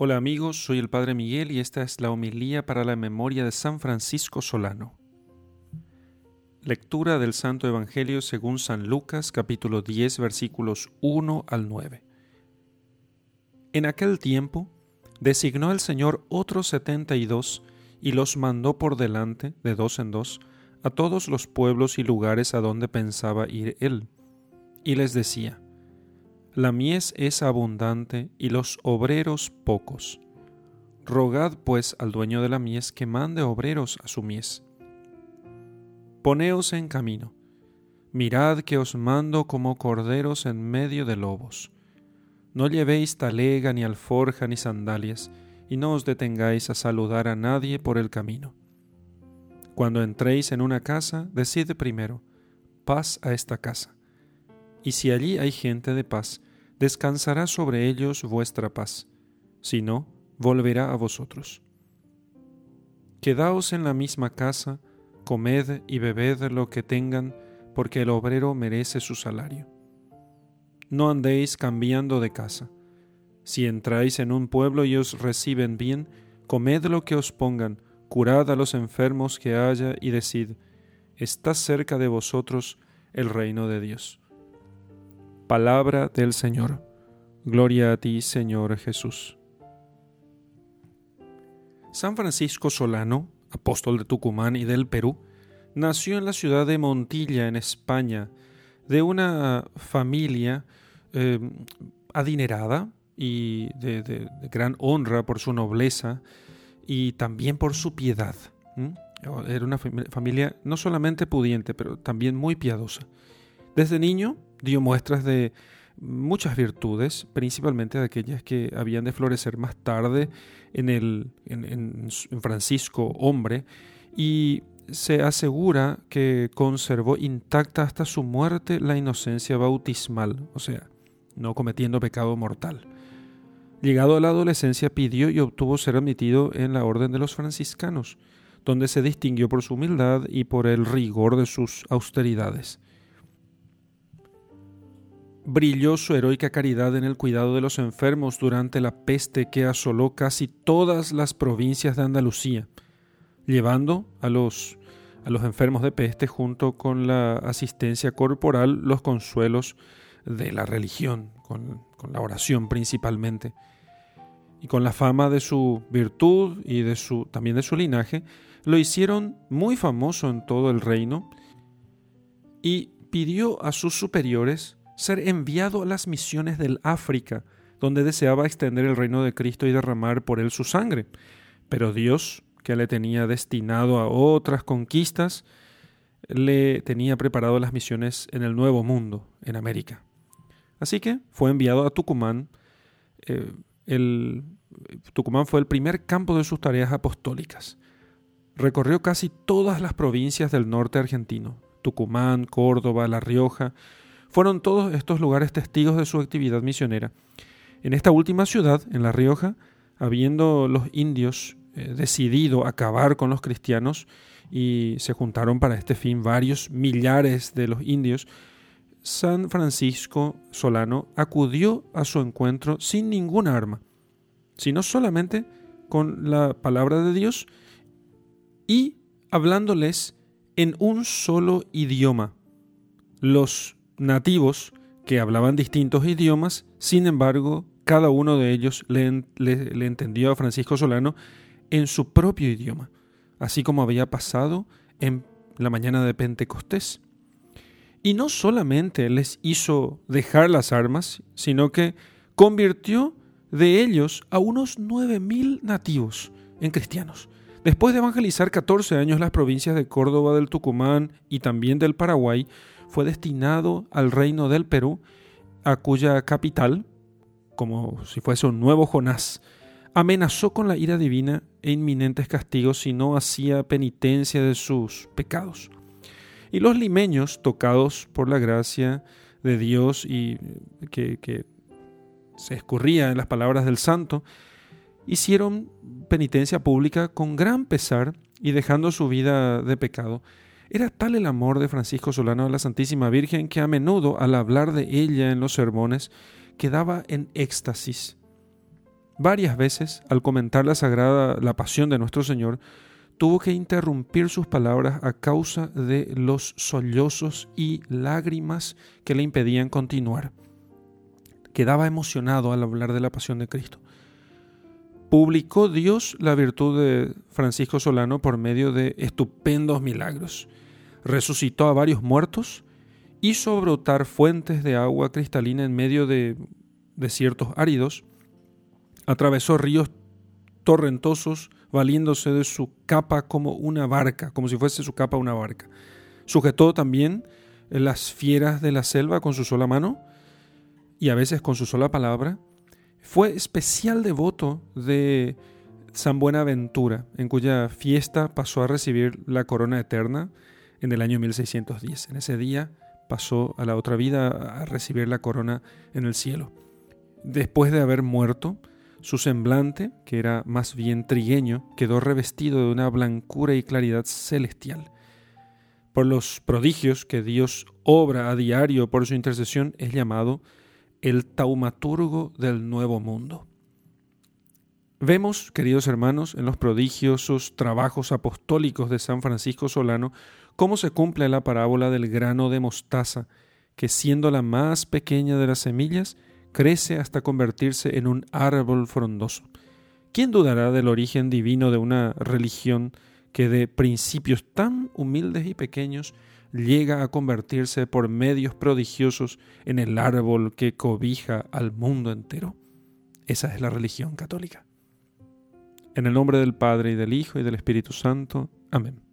Hola amigos, soy el Padre Miguel y esta es la homilía para la memoria de San Francisco Solano. Lectura del Santo Evangelio según San Lucas capítulo 10 versículos 1 al 9. En aquel tiempo designó el Señor otros setenta y dos y los mandó por delante, de dos en dos, a todos los pueblos y lugares a donde pensaba ir él. Y les decía, la mies es abundante y los obreros pocos. Rogad pues al dueño de la mies que mande obreros a su mies. Poneos en camino. Mirad que os mando como corderos en medio de lobos. No llevéis talega ni alforja ni sandalias, y no os detengáis a saludar a nadie por el camino. Cuando entréis en una casa, decid primero, paz a esta casa. Y si allí hay gente de paz, descansará sobre ellos vuestra paz, si no, volverá a vosotros. Quedaos en la misma casa, comed y bebed lo que tengan, porque el obrero merece su salario. No andéis cambiando de casa. Si entráis en un pueblo y os reciben bien, comed lo que os pongan, curad a los enfermos que haya y decid, está cerca de vosotros el reino de Dios. Palabra del Señor. Gloria a ti, Señor Jesús. San Francisco Solano, apóstol de Tucumán y del Perú, nació en la ciudad de Montilla, en España, de una familia eh, adinerada y de, gran honra por su nobleza y también por su piedad. Era una familia no solamente pudiente, pero también muy piadosa. Desde niño dio muestras de muchas virtudes, principalmente de aquellas que habían de florecer más tarde en, el, en, Francisco hombre, y se asegura que conservó intacta hasta su muerte la inocencia bautismal, o sea, no cometiendo pecado mortal. Llegado a la adolescencia pidió y obtuvo ser admitido en la orden de los franciscanos, donde se distinguió por su humildad y por el rigor de sus austeridades brilló su heroica caridad en el cuidado de los enfermos durante la peste que asoló casi todas las provincias de Andalucía, llevando a los, a los enfermos de peste junto con la asistencia corporal los consuelos de la religión, con, con la oración principalmente. Y con la fama de su virtud y de su, también de su linaje, lo hicieron muy famoso en todo el reino y pidió a sus superiores ser enviado a las misiones del África, donde deseaba extender el reino de Cristo y derramar por él su sangre. Pero Dios, que le tenía destinado a otras conquistas, le tenía preparado las misiones en el Nuevo Mundo, en América. Así que fue enviado a Tucumán. Eh, el, Tucumán fue el primer campo de sus tareas apostólicas. Recorrió casi todas las provincias del norte argentino, Tucumán, Córdoba, La Rioja, fueron todos estos lugares testigos de su actividad misionera. En esta última ciudad, en La Rioja, habiendo los indios eh, decidido acabar con los cristianos y se juntaron para este fin varios millares de los indios, San Francisco Solano acudió a su encuentro sin ninguna arma, sino solamente con la palabra de Dios y hablándoles en un solo idioma. Los nativos que hablaban distintos idiomas, sin embargo, cada uno de ellos le, entendió a Francisco Solano en su propio idioma, así como había pasado en la mañana de Pentecostés. Y no solamente les hizo dejar las armas, sino que convirtió de ellos a unos 9.000 nativos en cristianos. Después de evangelizar 14 años las provincias de Córdoba, del Tucumán y también del Paraguay, fue destinado al reino del Perú, a cuya capital, como si fuese un nuevo Jonás, amenazó con la ira divina e inminentes castigos si no hacía penitencia de sus pecados. Y los limeños, tocados por la gracia de Dios y que, que se escurría en las palabras del santo, hicieron penitencia pública con gran pesar y dejando su vida de pecado, era tal el amor de Francisco Solano a la Santísima Virgen que a menudo al hablar de ella en los sermones quedaba en éxtasis. Varias veces, al comentar la sagrada la pasión de nuestro Señor, tuvo que interrumpir sus palabras a causa de los sollozos y lágrimas que le impedían continuar. Quedaba emocionado al hablar de la pasión de Cristo. Publicó Dios la virtud de Francisco Solano por medio de estupendos milagros. Resucitó a varios muertos, hizo brotar fuentes de agua cristalina en medio de desiertos áridos, atravesó ríos torrentosos valiéndose de su capa como una barca, como si fuese su capa una barca. Sujetó también las fieras de la selva con su sola mano y a veces con su sola palabra. Fue especial devoto de San Buenaventura, en cuya fiesta pasó a recibir la corona eterna en el año 1610. En ese día pasó a la otra vida a recibir la corona en el cielo. Después de haber muerto, su semblante, que era más bien trigueño, quedó revestido de una blancura y claridad celestial. Por los prodigios que Dios obra a diario por su intercesión, es llamado el taumaturgo del nuevo mundo. Vemos, queridos hermanos, en los prodigiosos trabajos apostólicos de San Francisco Solano, cómo se cumple la parábola del grano de mostaza, que siendo la más pequeña de las semillas, crece hasta convertirse en un árbol frondoso. ¿Quién dudará del origen divino de una religión que de principios tan humildes y pequeños llega a convertirse por medios prodigiosos en el árbol que cobija al mundo entero? Esa es la religión católica. En el nombre del Padre y del Hijo y del Espíritu Santo. Amén.